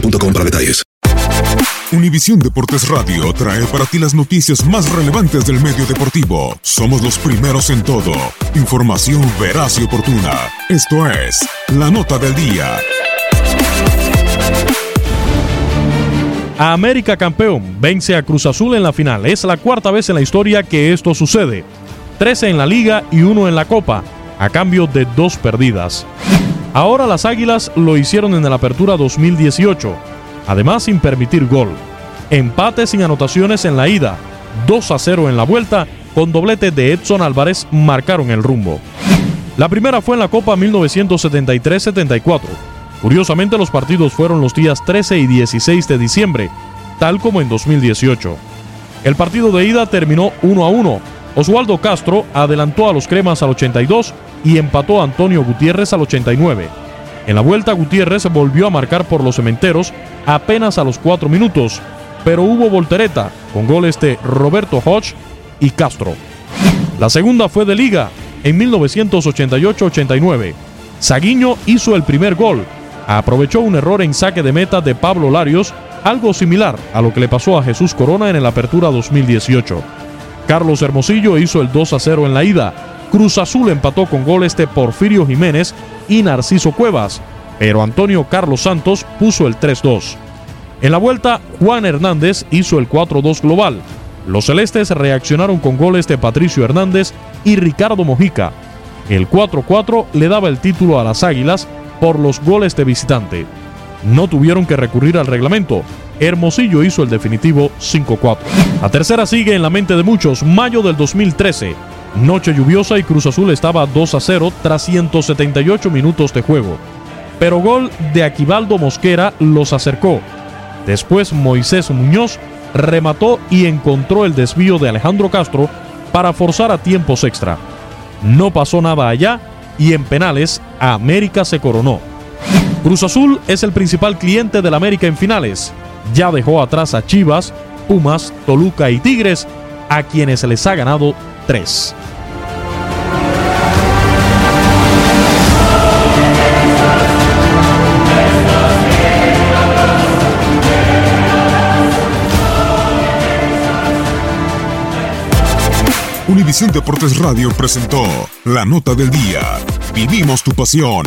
boostmobile.com para detalles. Univisión Deportes Radio trae para ti las noticias más relevantes del medio deportivo. Somos los primeros en todo. Información veraz y oportuna. Esto es La Nota del Día. A América campeón vence a Cruz Azul en la final. Es la cuarta vez en la historia que esto sucede. 13 en la liga y uno en la copa, a cambio de dos perdidas. Ahora las Águilas lo hicieron en la Apertura 2018, además sin permitir gol. Empate sin anotaciones en la ida, 2 a 0 en la vuelta, con doblete de Edson Álvarez marcaron el rumbo. La primera fue en la Copa 1973-74. Curiosamente los partidos fueron los días 13 y 16 de diciembre, tal como en 2018. El partido de ida terminó 1 a 1. Oswaldo Castro adelantó a los cremas al 82 y empató a Antonio Gutiérrez al 89. En la vuelta Gutiérrez volvió a marcar por los cementeros apenas a los 4 minutos, pero hubo voltereta con goles de Roberto Hodge y Castro. La segunda fue de liga en 1988-89. Saguiño hizo el primer gol. Aprovechó un error en saque de meta de Pablo Larios, algo similar a lo que le pasó a Jesús Corona en la Apertura 2018. Carlos Hermosillo hizo el 2 a 0 en la ida. Cruz Azul empató con goles de Porfirio Jiménez y Narciso Cuevas, pero Antonio Carlos Santos puso el 3-2. En la vuelta, Juan Hernández hizo el 4-2 global. Los celestes reaccionaron con goles de Patricio Hernández y Ricardo Mojica. El 4-4 le daba el título a las Águilas por los goles de visitante. No tuvieron que recurrir al reglamento. Hermosillo hizo el definitivo 5-4. La tercera sigue en la mente de muchos, mayo del 2013. Noche lluviosa y Cruz Azul estaba 2 a 0 tras 178 minutos de juego. Pero gol de Aquivaldo Mosquera los acercó. Después Moisés Muñoz remató y encontró el desvío de Alejandro Castro para forzar a tiempos extra. No pasó nada allá y en penales América se coronó. Cruz Azul es el principal cliente del América en finales. Ya dejó atrás a Chivas, Pumas, Toluca y Tigres, a quienes les ha ganado tres. Univisión Deportes Radio presentó La Nota del Día. Vivimos tu pasión.